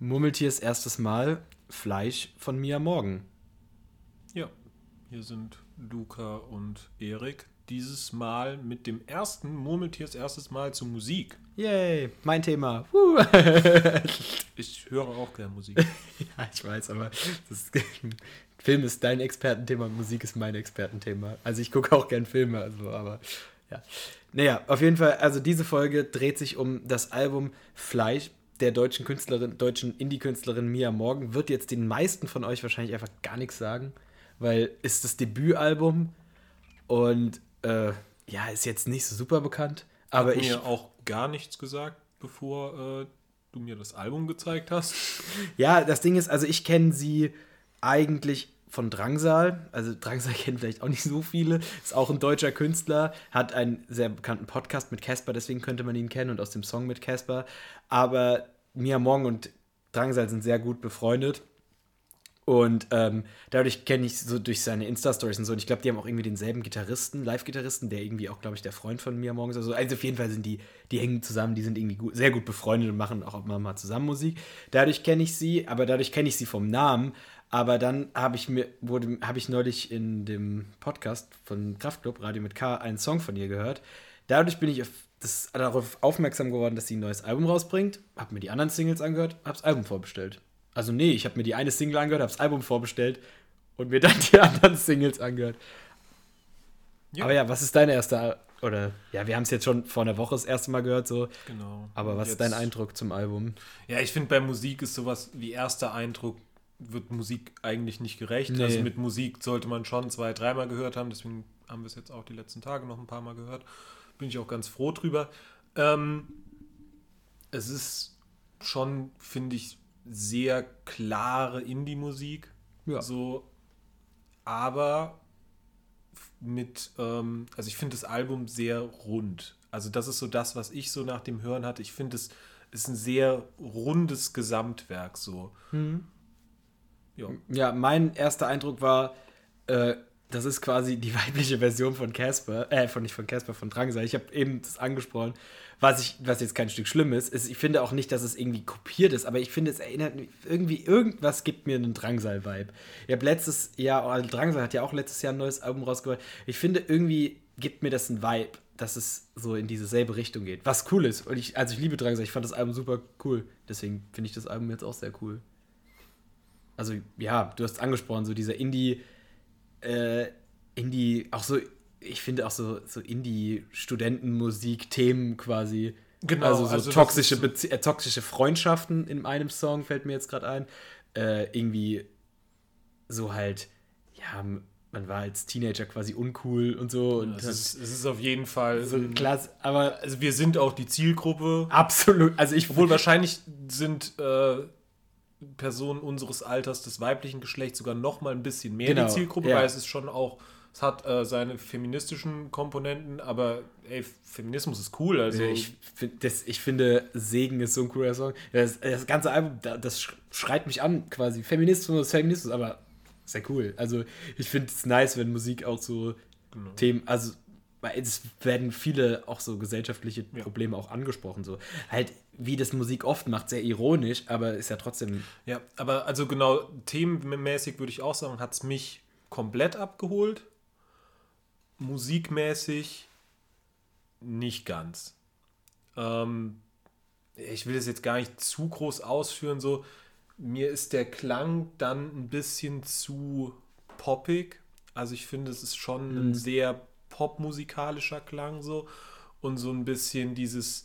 Murmeltiers erstes Mal Fleisch von Mia Morgen. Ja, hier sind Luca und Erik. Dieses Mal mit dem ersten Murmeltiers erstes Mal zur Musik. Yay, mein Thema. ich höre auch gerne Musik. ja, ich weiß, aber das, Film ist dein Expertenthema, Musik ist mein Expertenthema. Also ich gucke auch gern Filme, also aber ja. Naja, auf jeden Fall, also diese Folge dreht sich um das Album Fleisch der deutschen Künstlerin, deutschen Indie-Künstlerin Mia Morgan. Wird jetzt den meisten von euch wahrscheinlich einfach gar nichts sagen, weil ist das Debütalbum und äh, ja, ist jetzt nicht so super bekannt. Aber Hat ich mir auch gar nichts gesagt, bevor äh, du mir das Album gezeigt hast. ja, das Ding ist, also ich kenne sie eigentlich von Drangsal. Also Drangsal kennen vielleicht auch nicht so viele. Ist auch ein deutscher Künstler, hat einen sehr bekannten Podcast mit Casper, deswegen könnte man ihn kennen und aus dem Song mit Casper. Aber Mia Mong und Drangsal sind sehr gut befreundet. Und ähm, dadurch kenne ich so durch seine Insta-Stories und so. Und ich glaube, die haben auch irgendwie denselben Gitarristen, Live-Gitarristen, der irgendwie auch, glaube ich, der Freund von Mia Morgens. Also, also auf jeden Fall sind die, die hängen zusammen, die sind irgendwie gut, sehr gut befreundet und machen auch immer mal zusammen Musik. Dadurch kenne ich sie, aber dadurch kenne ich sie vom Namen. Aber dann habe ich mir, wurde, habe ich neulich in dem Podcast von Kraftclub, Radio mit K, einen Song von ihr gehört. Dadurch bin ich auf das, darauf aufmerksam geworden, dass sie ein neues Album rausbringt, habe mir die anderen Singles angehört, habe das Album vorbestellt. Also nee, ich habe mir die eine Single angehört, habe das Album vorbestellt und mir dann die anderen Singles angehört. Ja. Aber ja, was ist dein erster oder ja, wir haben es jetzt schon vor einer Woche das erste Mal gehört so. Genau. Aber was jetzt, ist dein Eindruck zum Album? Ja, ich finde bei Musik ist sowas wie erster Eindruck wird Musik eigentlich nicht gerecht. Nee. Also mit Musik sollte man schon zwei, dreimal gehört haben. Deswegen haben wir es jetzt auch die letzten Tage noch ein paar Mal gehört. Bin ich auch ganz froh drüber. Ähm, es ist schon, finde ich, sehr klare Indie-Musik. Ja. So, aber mit, ähm, also ich finde das Album sehr rund. Also das ist so das, was ich so nach dem Hören hatte. Ich finde es ist ein sehr rundes Gesamtwerk so. Ja. ja, mein erster Eindruck war, äh, das ist quasi die weibliche Version von Casper, äh, von nicht von Casper, von Drangsal. Ich habe eben das angesprochen, was ich, was jetzt kein Stück schlimm ist, ist, ich finde auch nicht, dass es irgendwie kopiert ist, aber ich finde, es erinnert mich, irgendwie, irgendwas gibt mir einen Drangsal-Vibe. Ich habe letztes Jahr, also Drangsal hat ja auch letztes Jahr ein neues Album rausgebracht. Ich finde, irgendwie gibt mir das einen Vibe, dass es so in dieselbe Richtung geht. Was cool ist. Und ich, also ich liebe Drangsal, ich fand das Album super cool. Deswegen finde ich das Album jetzt auch sehr cool also ja, du hast angesprochen, so dieser Indie, äh, Indie, auch so, ich finde auch so, so Indie-Studentenmusik-Themen quasi. Genau. Also so also toxische, so äh, toxische Freundschaften in einem Song fällt mir jetzt gerade ein. Äh, irgendwie so halt, ja, man war als Teenager quasi uncool und so. Und es, ist, es ist auf jeden Fall so klasse, aber also wir sind auch die Zielgruppe. Absolut. Also ich obwohl wahrscheinlich sind äh, Personen unseres Alters des weiblichen Geschlechts sogar noch mal ein bisschen mehr genau, die Zielgruppe, ja. weil es ist schon auch, es hat äh, seine feministischen Komponenten, aber ey, Feminismus ist cool. Also ich, das, ich finde, Segen ist so ein cooler Song. Das, das ganze Album, das schreit mich an, quasi. Feminismus, Feminismus, aber sehr cool. Also ich finde es nice, wenn Musik auch so genau. Themen, also es werden viele auch so gesellschaftliche Probleme ja. auch angesprochen. So halt, wie das Musik oft macht, sehr ironisch, aber ist ja trotzdem. Ja, aber also genau, themenmäßig würde ich auch sagen, hat es mich komplett abgeholt. Musikmäßig nicht ganz. Ähm, ich will das jetzt gar nicht zu groß ausführen, so. Mir ist der Klang dann ein bisschen zu poppig. Also ich finde, es ist schon mhm. ein sehr popmusikalischer Klang so und so ein bisschen dieses,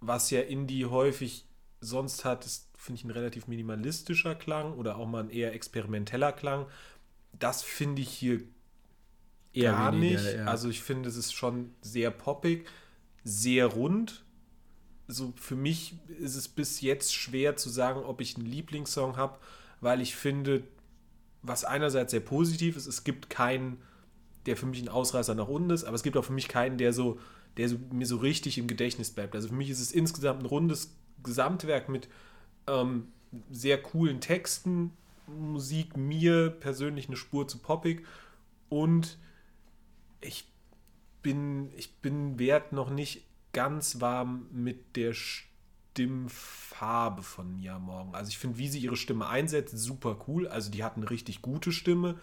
was ja Indie häufig sonst hat, ist, finde ich, ein relativ minimalistischer Klang oder auch mal ein eher experimenteller Klang. Das finde ich hier eher gar weniger, nicht. Ja. Also ich finde, es ist schon sehr poppig, sehr rund. So für mich ist es bis jetzt schwer zu sagen, ob ich einen Lieblingssong habe, weil ich finde, was einerseits sehr positiv ist, es gibt keinen der für mich ein Ausreißer nach unten ist, aber es gibt auch für mich keinen, der so, der so, mir so richtig im Gedächtnis bleibt. Also für mich ist es insgesamt ein rundes Gesamtwerk mit ähm, sehr coolen Texten, Musik, mir persönlich eine Spur zu poppig und ich bin, ich bin wert noch nicht ganz warm mit der Stimmfarbe von Nia Morgan. Also ich finde, wie sie ihre Stimme einsetzt, super cool. Also die hat eine richtig gute Stimme,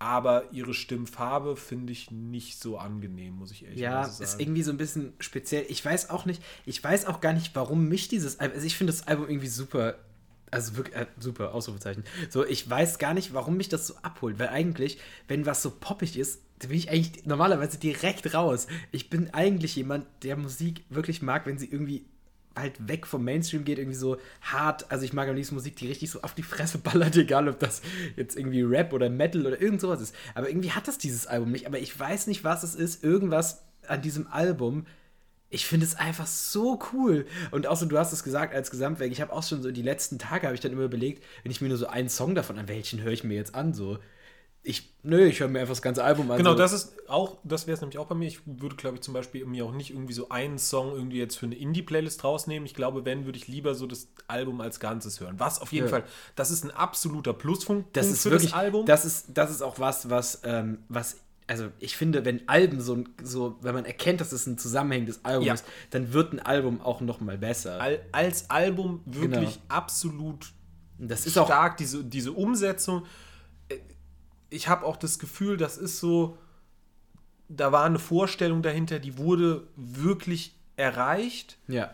aber ihre Stimmfarbe finde ich nicht so angenehm, muss ich ehrlich ja, sagen. Ja, ist irgendwie so ein bisschen speziell. Ich weiß auch nicht, ich weiß auch gar nicht, warum mich dieses Album, also ich finde das Album irgendwie super also wirklich äh, super, Ausrufezeichen. So, ich weiß gar nicht, warum mich das so abholt, weil eigentlich, wenn was so poppig ist, bin ich eigentlich normalerweise direkt raus. Ich bin eigentlich jemand, der Musik wirklich mag, wenn sie irgendwie halt weg vom Mainstream geht, irgendwie so hart. Also ich mag am liebsten Musik, die richtig so auf die Fresse ballert, egal ob das jetzt irgendwie Rap oder Metal oder irgend sowas ist. Aber irgendwie hat das dieses Album nicht. Aber ich weiß nicht, was es ist. Irgendwas an diesem Album. Ich finde es einfach so cool. Und auch so, du hast es gesagt als Gesamtwerk. Ich habe auch schon so die letzten Tage, habe ich dann immer überlegt, wenn ich mir nur so einen Song davon an, welchen höre ich mir jetzt an? So, ich, nö, ich höre mir einfach das ganze Album an. Genau, das ist auch, das wäre es nämlich auch bei mir. Ich würde, glaube ich, zum Beispiel mir auch nicht irgendwie so einen Song irgendwie jetzt für eine Indie-Playlist rausnehmen. Ich glaube, wenn, würde ich lieber so das Album als Ganzes hören. Was auf jeden ja. Fall, das ist ein absoluter Pluspunkt das ist für wirklich, das Album. Das ist, das ist auch was, was, ähm, was also ich finde, wenn Alben so, so, wenn man erkennt, dass es ein zusammenhängendes Album ja. ist, dann wird ein Album auch noch mal besser. Al als Album wirklich genau. absolut das ist stark, auch diese, diese Umsetzung ich habe auch das Gefühl, das ist so, da war eine Vorstellung dahinter, die wurde wirklich erreicht. Ja.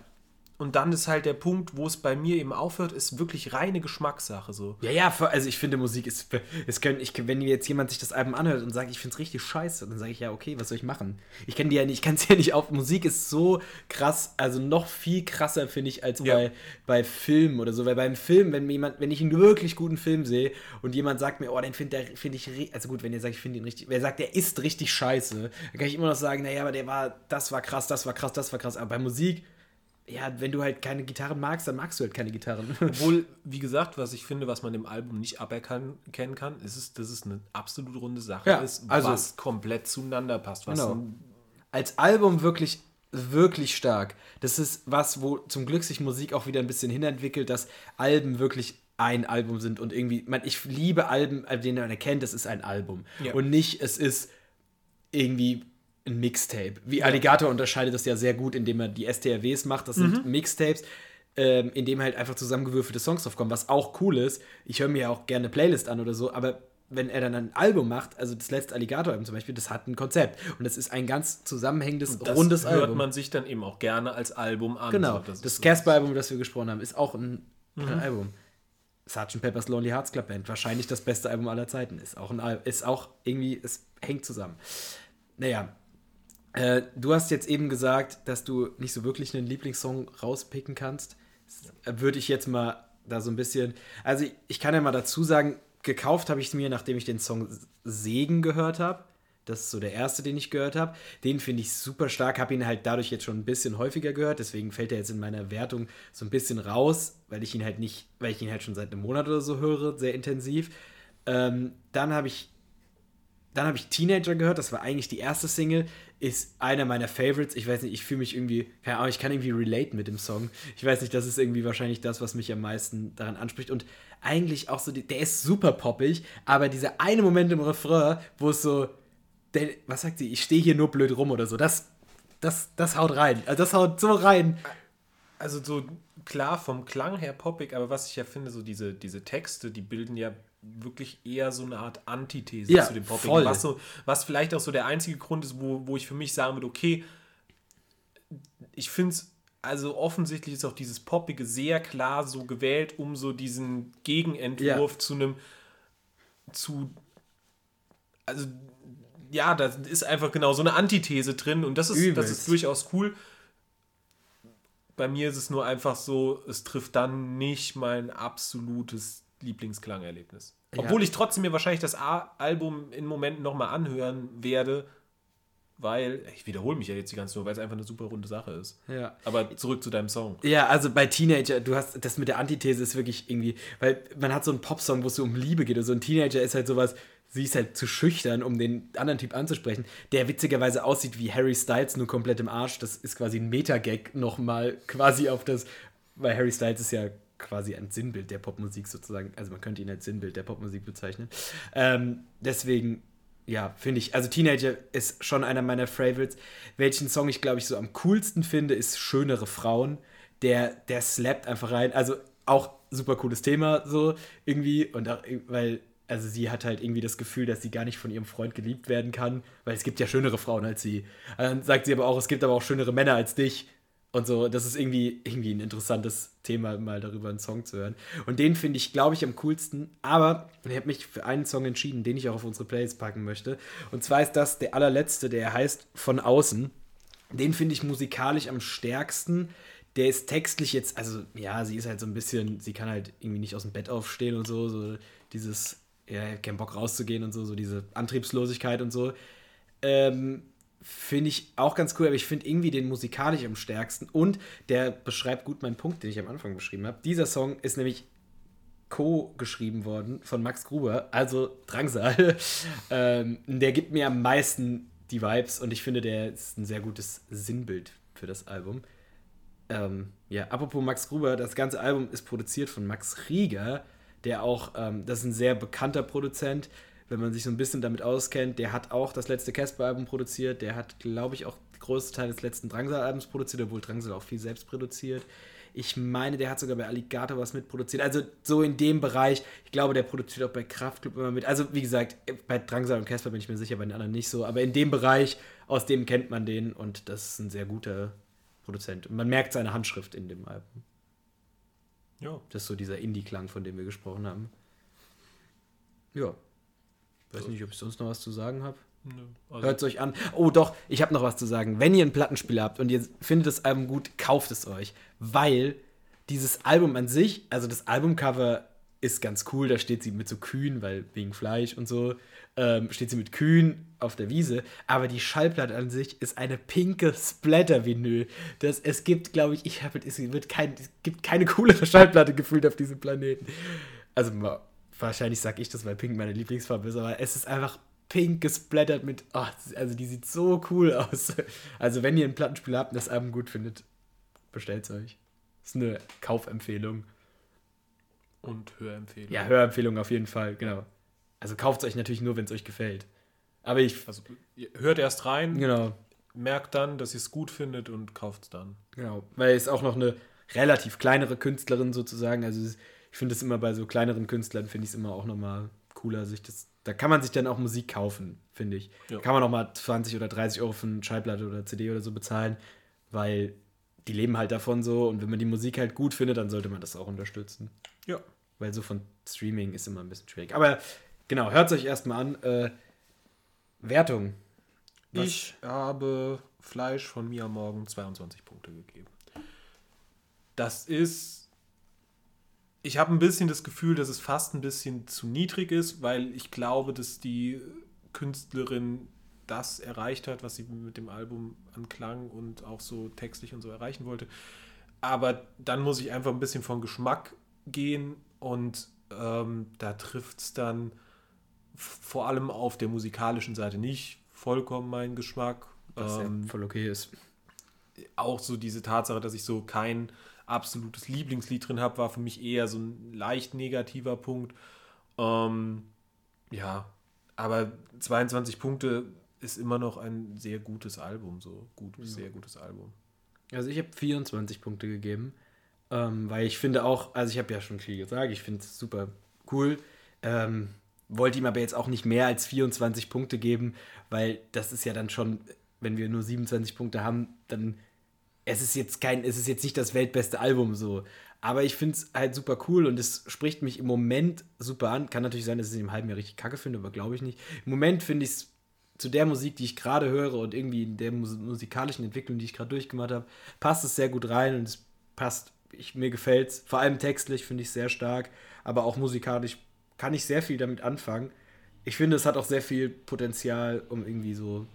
Und dann ist halt der Punkt, wo es bei mir eben aufhört, ist wirklich reine Geschmackssache so. Ja, ja, also ich finde Musik ist, es können, ich, wenn jetzt jemand sich das Album anhört und sagt, ich finde es richtig scheiße, dann sage ich ja, okay, was soll ich machen? Ich kenne die ja nicht, ich kann es ja nicht auf. Musik ist so krass, also noch viel krasser finde ich als ja. bei, bei Filmen oder so, weil beim Film, wenn jemand, wenn ich einen wirklich guten Film sehe und jemand sagt mir, oh, den finde find ich, also gut, wenn ihr sagt, ich finde ihn richtig, wer sagt, der ist richtig scheiße, dann kann ich immer noch sagen, naja, aber der war, das war krass, das war krass, das war krass, aber bei Musik ja, wenn du halt keine Gitarren magst, dann magst du halt keine Gitarren. Obwohl, wie gesagt, was ich finde, was man dem Album nicht aberkennen kann, ist es, dass es eine absolut runde Sache ja, ist, also, was komplett zueinander passt. genau. Als Album wirklich, wirklich stark. Das ist was, wo zum Glück sich Musik auch wieder ein bisschen hinentwickelt, dass Alben wirklich ein Album sind und irgendwie, man, ich liebe Alben, denen man erkennt, es ist ein Album. Ja. Und nicht, es ist irgendwie ein Mixtape. Wie Alligator unterscheidet das ja sehr gut, indem er die STRWs macht. Das sind mhm. Mixtapes, ähm, in dem halt einfach zusammengewürfelte Songs draufkommen, was auch cool ist. Ich höre mir ja auch gerne eine Playlist an oder so, aber wenn er dann ein Album macht, also das letzte Alligator-Album zum Beispiel, das hat ein Konzept. Und das ist ein ganz zusammenhängendes, das rundes Album. Das hört man sich dann eben auch gerne als Album an. Genau. So, das, das Casper-Album, das wir gesprochen haben, ist auch ein, mhm. ein Album. Sgt. Pepper's Lonely Hearts Club Band, wahrscheinlich das beste Album aller Zeiten, ist auch ein ist auch irgendwie, es hängt zusammen. Naja, äh, du hast jetzt eben gesagt, dass du nicht so wirklich einen Lieblingssong rauspicken kannst. Würde ich jetzt mal da so ein bisschen. Also, ich, ich kann ja mal dazu sagen, gekauft habe ich es mir, nachdem ich den Song Segen gehört habe. Das ist so der erste, den ich gehört habe. Den finde ich super stark. Habe ihn halt dadurch jetzt schon ein bisschen häufiger gehört. Deswegen fällt er jetzt in meiner Wertung so ein bisschen raus, weil ich ihn halt nicht, weil ich ihn halt schon seit einem Monat oder so höre, sehr intensiv. Ähm, dann habe ich dann habe ich Teenager gehört, das war eigentlich die erste Single, ist einer meiner Favorites. Ich weiß nicht, ich fühle mich irgendwie, keine Ahnung, ich kann irgendwie relate mit dem Song. Ich weiß nicht, das ist irgendwie wahrscheinlich das, was mich am meisten daran anspricht. Und eigentlich auch so, der ist super poppig, aber dieser eine Moment im Refrain, wo es so, der, was sagt sie, ich stehe hier nur blöd rum oder so, das, das, das haut rein. Also das haut so rein. Also so klar vom Klang her poppig, aber was ich ja finde, so diese, diese Texte, die bilden ja wirklich eher so eine Art Antithese ja, zu dem Popping. Voll. Was, so, was vielleicht auch so der einzige Grund ist, wo, wo ich für mich sagen würde, okay, ich finde es, also offensichtlich ist auch dieses Poppige sehr klar so gewählt, um so diesen Gegenentwurf ja. zu einem, zu, also ja, da ist einfach genau so eine Antithese drin und das ist, das ist durchaus cool. Bei mir ist es nur einfach so, es trifft dann nicht mein absolutes Lieblingsklangerlebnis. Obwohl ja. ich trotzdem mir wahrscheinlich das A Album in Momenten nochmal anhören werde, weil, ich wiederhole mich ja jetzt die ganze Zeit, weil es einfach eine super runde Sache ist. Ja. Aber zurück zu deinem Song. Ja, also bei Teenager, du hast das mit der Antithese ist wirklich irgendwie, weil man hat so einen Popsong, wo es so um Liebe geht. Und so ein Teenager ist halt sowas, sie ist halt zu schüchtern, um den anderen Typ anzusprechen, der witzigerweise aussieht wie Harry Styles, nur komplett im Arsch. Das ist quasi ein Metagag nochmal quasi auf das, weil Harry Styles ist ja quasi ein Sinnbild der Popmusik sozusagen. Also man könnte ihn als Sinnbild der Popmusik bezeichnen. Ähm, deswegen, ja, finde ich, also Teenager ist schon einer meiner Favorites. Welchen Song ich, glaube ich, so am coolsten finde, ist Schönere Frauen. der, der slappt einfach rein. Also auch super cooles Thema, so irgendwie. Und auch, weil, also sie hat halt irgendwie das Gefühl, dass sie gar nicht von ihrem Freund geliebt werden kann, weil es gibt ja schönere Frauen als sie. Dann sagt sie aber auch, es gibt aber auch schönere Männer als dich. Und so, das ist irgendwie, irgendwie ein interessantes Thema, mal darüber einen Song zu hören. Und den finde ich, glaube ich, am coolsten. Aber ich habe mich für einen Song entschieden, den ich auch auf unsere Playlist packen möchte. Und zwar ist das der allerletzte, der heißt Von außen. Den finde ich musikalisch am stärksten. Der ist textlich jetzt, also ja, sie ist halt so ein bisschen, sie kann halt irgendwie nicht aus dem Bett aufstehen und so, so dieses, ja, keinen Bock rauszugehen und so, so diese Antriebslosigkeit und so. Ähm, finde ich auch ganz cool, aber ich finde irgendwie den musikalisch am stärksten und der beschreibt gut meinen Punkt, den ich am Anfang beschrieben habe. Dieser Song ist nämlich co-geschrieben worden von Max Gruber, also Drangsal. ähm, der gibt mir am meisten die Vibes und ich finde, der ist ein sehr gutes Sinnbild für das Album. Ähm, ja, apropos Max Gruber, das ganze Album ist produziert von Max Rieger, der auch, ähm, das ist ein sehr bekannter Produzent, wenn man sich so ein bisschen damit auskennt. Der hat auch das letzte Casper-Album produziert, der hat, glaube ich, auch den größten Teil des letzten Drangsal-Albums produziert, obwohl Drangsal auch viel selbst produziert. Ich meine, der hat sogar bei Alligator was mitproduziert. Also so in dem Bereich. Ich glaube, der produziert auch bei Kraftclub immer mit. Also wie gesagt, bei Drangsal und Casper bin ich mir sicher, bei den anderen nicht so. Aber in dem Bereich, aus dem kennt man den und das ist ein sehr guter Produzent. Und man merkt seine Handschrift in dem Album. Ja. Das ist so dieser Indie-Klang, von dem wir gesprochen haben. Ja. Weiß nicht, ob ich sonst noch was zu sagen habe. Also Hört es euch an. Oh doch, ich habe noch was zu sagen. Wenn ihr einen Plattenspieler habt und ihr findet das Album gut, kauft es euch. Weil dieses Album an sich, also das Albumcover ist ganz cool, da steht sie mit so Kühen, weil wegen Fleisch und so, ähm, steht sie mit Kühen auf der Wiese. Aber die Schallplatte an sich ist eine pinke Splatter-Vinyl. es gibt, glaube ich, ich habe es wird kein, es gibt keine coolere Schallplatte gefühlt auf diesem Planeten. Also wahrscheinlich sage ich das, weil Pink meine Lieblingsfarbe ist, aber es ist einfach pink gesplattert mit. Oh, also die sieht so cool aus. Also wenn ihr einen Plattenspieler habt und das Album gut findet, bestellt es euch. Das ist eine Kaufempfehlung. Und Hörempfehlung. Ja, Hörempfehlung auf jeden Fall, genau. Also kauft es euch natürlich nur, wenn es euch gefällt. Aber ich. Also hört erst rein. Genau. Merkt dann, dass ihr es gut findet und kauft es dann. Genau. Weil es auch noch eine relativ kleinere Künstlerin sozusagen. Also ich finde es immer bei so kleineren Künstlern, finde ich es immer auch nochmal cooler, sich das da kann man sich dann auch Musik kaufen, finde ich. Ja. Kann man auch mal 20 oder 30 Euro für eine Schallplatte oder CD oder so bezahlen, weil die leben halt davon so und wenn man die Musik halt gut findet, dann sollte man das auch unterstützen. Ja. Weil so von Streaming ist immer ein bisschen schwierig. Aber genau, hört es euch erstmal an. Äh, Wertung. Was? Ich habe Fleisch von mir am Morgen 22 Punkte gegeben. Das ist ich habe ein bisschen das Gefühl, dass es fast ein bisschen zu niedrig ist, weil ich glaube, dass die Künstlerin das erreicht hat, was sie mit dem Album anklang und auch so textlich und so erreichen wollte. Aber dann muss ich einfach ein bisschen von Geschmack gehen und ähm, da trifft es dann vor allem auf der musikalischen Seite nicht vollkommen meinen Geschmack. Was ähm, ja voll okay ist. Auch so diese Tatsache, dass ich so kein absolutes Lieblingslied drin habe, war für mich eher so ein leicht negativer Punkt. Ähm, ja, aber 22 Punkte ist immer noch ein sehr gutes Album, so gut, ja. sehr gutes Album. Also ich habe 24 Punkte gegeben, ähm, weil ich finde auch, also ich habe ja schon viel gesagt, ich finde es super cool. Ähm, wollte ihm aber jetzt auch nicht mehr als 24 Punkte geben, weil das ist ja dann schon, wenn wir nur 27 Punkte haben, dann es ist jetzt kein, es ist jetzt nicht das weltbeste Album so. Aber ich finde es halt super cool und es spricht mich im Moment super an. Kann natürlich sein, dass ich es im halben Jahr richtig kacke finde, aber glaube ich nicht. Im Moment finde ich es zu der Musik, die ich gerade höre und irgendwie in der musikalischen Entwicklung, die ich gerade durchgemacht habe, passt es sehr gut rein und es passt. Ich, mir gefällt es. Vor allem textlich finde ich es sehr stark, aber auch musikalisch kann ich sehr viel damit anfangen. Ich finde, es hat auch sehr viel Potenzial, um irgendwie so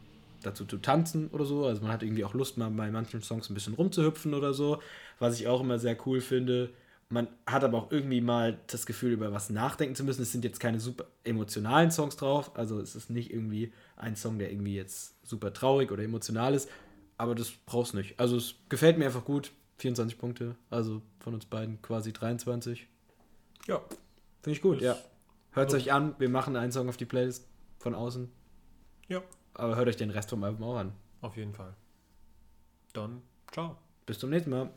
dazu zu tanzen oder so. Also man hat irgendwie auch Lust, mal bei manchen Songs ein bisschen rumzuhüpfen oder so, was ich auch immer sehr cool finde. Man hat aber auch irgendwie mal das Gefühl, über was nachdenken zu müssen. Es sind jetzt keine super emotionalen Songs drauf. Also es ist nicht irgendwie ein Song, der irgendwie jetzt super traurig oder emotional ist. Aber das brauchst nicht. Also es gefällt mir einfach gut. 24 Punkte. Also von uns beiden quasi 23. Ja. Finde ich gut, das ja. Hört es euch an. Wir machen einen Song auf die Playlist von außen. Ja. Aber hört euch den Rest vom Album auch an. Auf jeden Fall. Dann, ciao. Bis zum nächsten Mal.